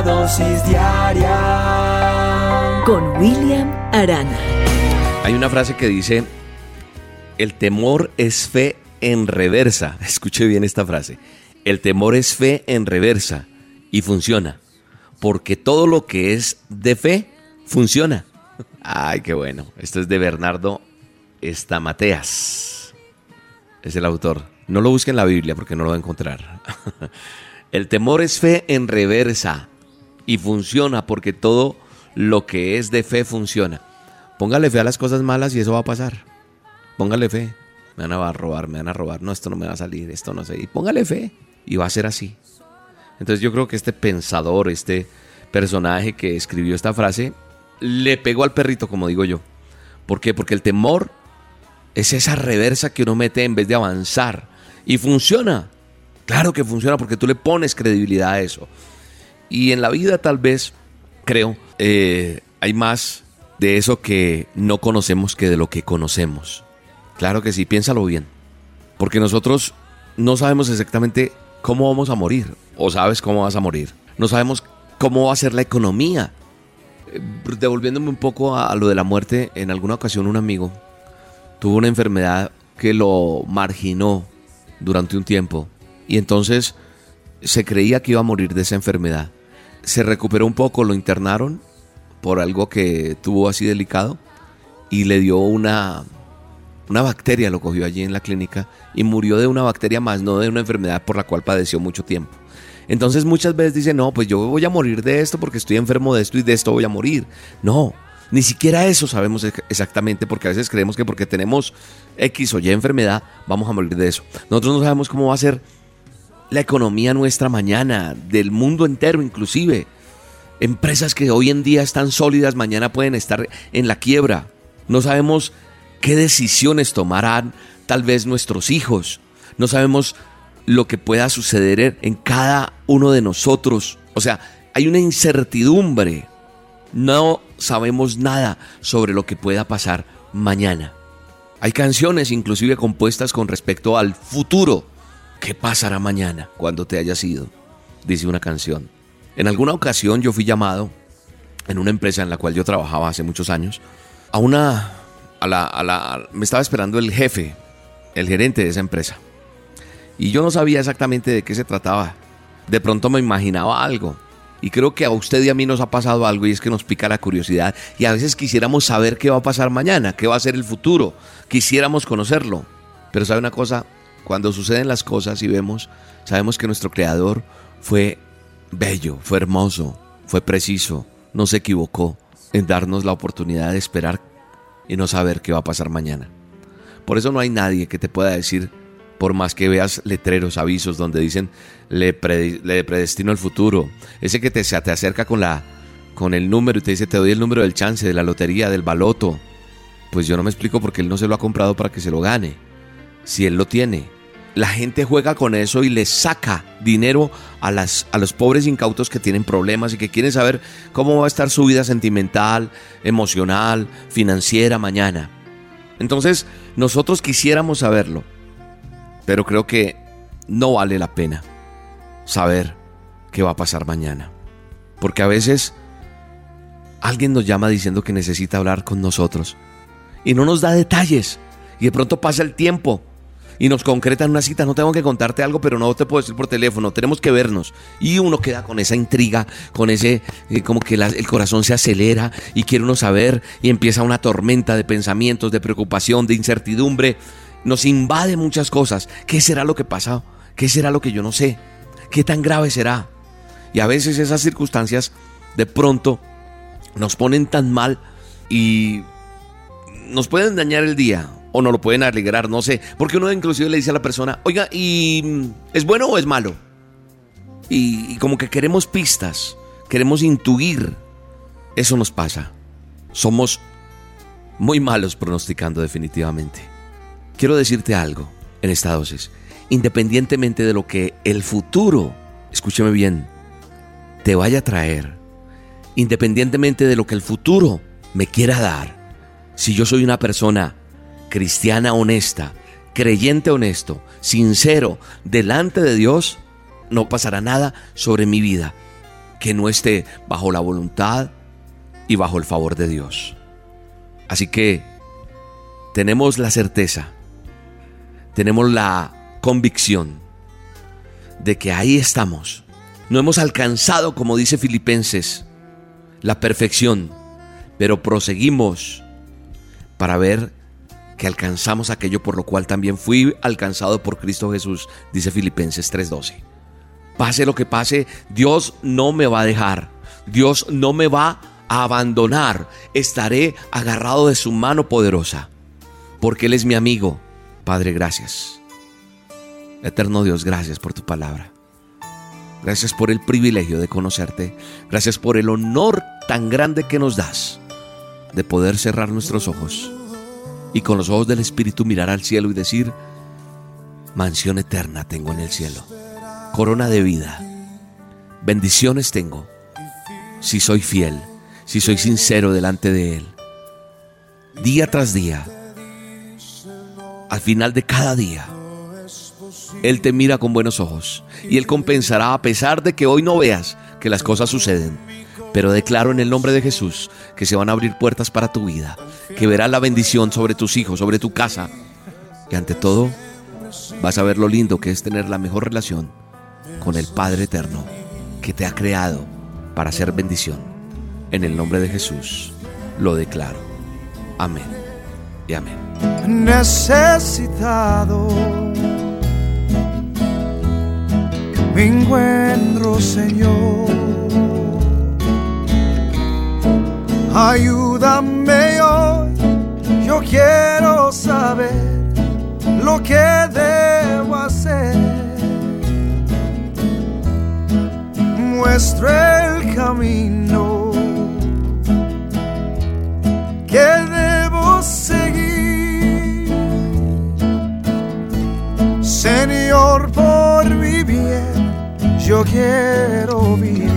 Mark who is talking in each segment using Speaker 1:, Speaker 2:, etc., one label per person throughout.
Speaker 1: La dosis diaria
Speaker 2: con William Arana.
Speaker 3: Hay una frase que dice, el temor es fe en reversa. Escuche bien esta frase. El temor es fe en reversa y funciona. Porque todo lo que es de fe funciona. Ay, qué bueno. Esto es de Bernardo Estamateas. Es el autor. No lo busque en la Biblia porque no lo va a encontrar. El temor es fe en reversa y funciona porque todo lo que es de fe funciona. Póngale fe a las cosas malas y eso va a pasar. Póngale fe. Me van a robar, me van a robar. No, esto no me va a salir, esto no sé. Y póngale fe y va a ser así. Entonces yo creo que este pensador, este personaje que escribió esta frase, le pegó al perrito, como digo yo. ¿Por qué? Porque el temor es esa reversa que uno mete en vez de avanzar. Y funciona. Claro que funciona porque tú le pones credibilidad a eso. Y en la vida tal vez, creo, eh, hay más de eso que no conocemos que de lo que conocemos. Claro que sí, piénsalo bien. Porque nosotros no sabemos exactamente cómo vamos a morir. O sabes cómo vas a morir. No sabemos cómo va a ser la economía. Eh, devolviéndome un poco a lo de la muerte, en alguna ocasión un amigo tuvo una enfermedad que lo marginó durante un tiempo y entonces se creía que iba a morir de esa enfermedad. Se recuperó un poco, lo internaron por algo que tuvo así delicado y le dio una, una bacteria, lo cogió allí en la clínica y murió de una bacteria más, no de una enfermedad por la cual padeció mucho tiempo. Entonces muchas veces dicen, no, pues yo voy a morir de esto porque estoy enfermo de esto y de esto voy a morir. No, ni siquiera eso sabemos exactamente porque a veces creemos que porque tenemos X o Y enfermedad vamos a morir de eso. Nosotros no sabemos cómo va a ser la economía nuestra mañana, del mundo entero inclusive. Empresas que hoy en día están sólidas, mañana pueden estar en la quiebra. No sabemos qué decisiones tomarán tal vez nuestros hijos. No sabemos lo que pueda suceder en cada uno de nosotros. O sea, hay una incertidumbre no sabemos nada sobre lo que pueda pasar mañana. Hay canciones inclusive compuestas con respecto al futuro. ¿Qué pasará mañana cuando te hayas ido? Dice una canción. En alguna ocasión yo fui llamado en una empresa en la cual yo trabajaba hace muchos años a una a la, a la me estaba esperando el jefe, el gerente de esa empresa. Y yo no sabía exactamente de qué se trataba. De pronto me imaginaba algo y creo que a usted y a mí nos ha pasado algo y es que nos pica la curiosidad y a veces quisiéramos saber qué va a pasar mañana, qué va a ser el futuro, quisiéramos conocerlo. Pero sabe una cosa, cuando suceden las cosas y vemos, sabemos que nuestro creador fue bello, fue hermoso, fue preciso, no se equivocó en darnos la oportunidad de esperar y no saber qué va a pasar mañana. Por eso no hay nadie que te pueda decir por más que veas letreros, avisos donde dicen le, predestino el futuro, ese que te, te acerca con, la, con el número y te dice te doy el número del chance, de la lotería, del baloto, pues yo no me explico porque él no se lo ha comprado para que se lo gane, si él lo tiene. La gente juega con eso y le saca dinero a, las, a los pobres incautos que tienen problemas y que quieren saber cómo va a estar su vida sentimental, emocional, financiera mañana. Entonces, nosotros quisiéramos saberlo, pero creo que no vale la pena saber qué va a pasar mañana. Porque a veces alguien nos llama diciendo que necesita hablar con nosotros y no nos da detalles. Y de pronto pasa el tiempo y nos concretan una cita. No tengo que contarte algo, pero no te puedo decir por teléfono. Tenemos que vernos. Y uno queda con esa intriga, con ese, eh, como que el corazón se acelera y quiere uno saber. Y empieza una tormenta de pensamientos, de preocupación, de incertidumbre nos invade muchas cosas. ¿Qué será lo que pasa? ¿Qué será lo que yo no sé? ¿Qué tan grave será? Y a veces esas circunstancias de pronto nos ponen tan mal y nos pueden dañar el día o nos lo pueden alegrar, no sé. Porque uno inclusive le dice a la persona, oiga, ¿y es bueno o es malo? y, como que queremos pistas, queremos intuir. Eso nos pasa. Somos muy malos pronosticando definitivamente. Quiero decirte algo en esta dosis. Independientemente de lo que el futuro, escúcheme bien, te vaya a traer, independientemente de lo que el futuro me quiera dar, si yo soy una persona cristiana honesta, creyente honesto, sincero, delante de Dios, no pasará nada sobre mi vida que no esté bajo la voluntad y bajo el favor de Dios. Así que tenemos la certeza, tenemos la convicción de que ahí estamos. No hemos alcanzado, como dice Filipenses, la perfección, pero proseguimos para ver que alcanzamos aquello por lo cual también fui alcanzado por Cristo Jesús, dice Filipenses 3:12. Pase lo que pase, Dios no me va a dejar, Dios no me va a abandonar, estaré agarrado de su mano poderosa, porque Él es mi amigo. Padre, gracias. Eterno Dios, gracias por tu palabra. Gracias por el privilegio de conocerte. Gracias por el honor tan grande que nos das de poder cerrar nuestros ojos y con los ojos del Espíritu mirar al cielo y decir, mansión eterna tengo en el cielo, corona de vida, bendiciones tengo, si soy fiel, si soy sincero delante de Él, día tras día, al final de cada día. Él te mira con buenos ojos y Él compensará a pesar de que hoy no veas que las cosas suceden pero declaro en el nombre de Jesús que se van a abrir puertas para tu vida, que verás la bendición sobre tus hijos, sobre tu casa. Y ante todo, vas a ver lo lindo que es tener la mejor relación con el Padre Eterno que te ha creado para hacer bendición. En el nombre de Jesús lo declaro. Amén y amén.
Speaker 1: Necesitado me encuentro, Señor Ayúdame hoy, yo quiero saber lo que debo hacer. Muestra el camino que debo seguir. Señor, por mi bien, yo quiero vivir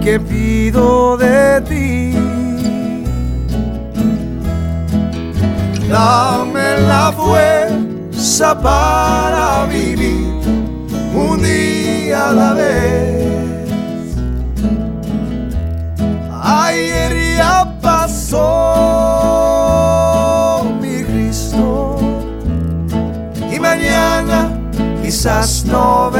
Speaker 1: que pido de ti. Dame la fuerza para vivir un día a la vez. Ayer ya pasó quizás no vendrá.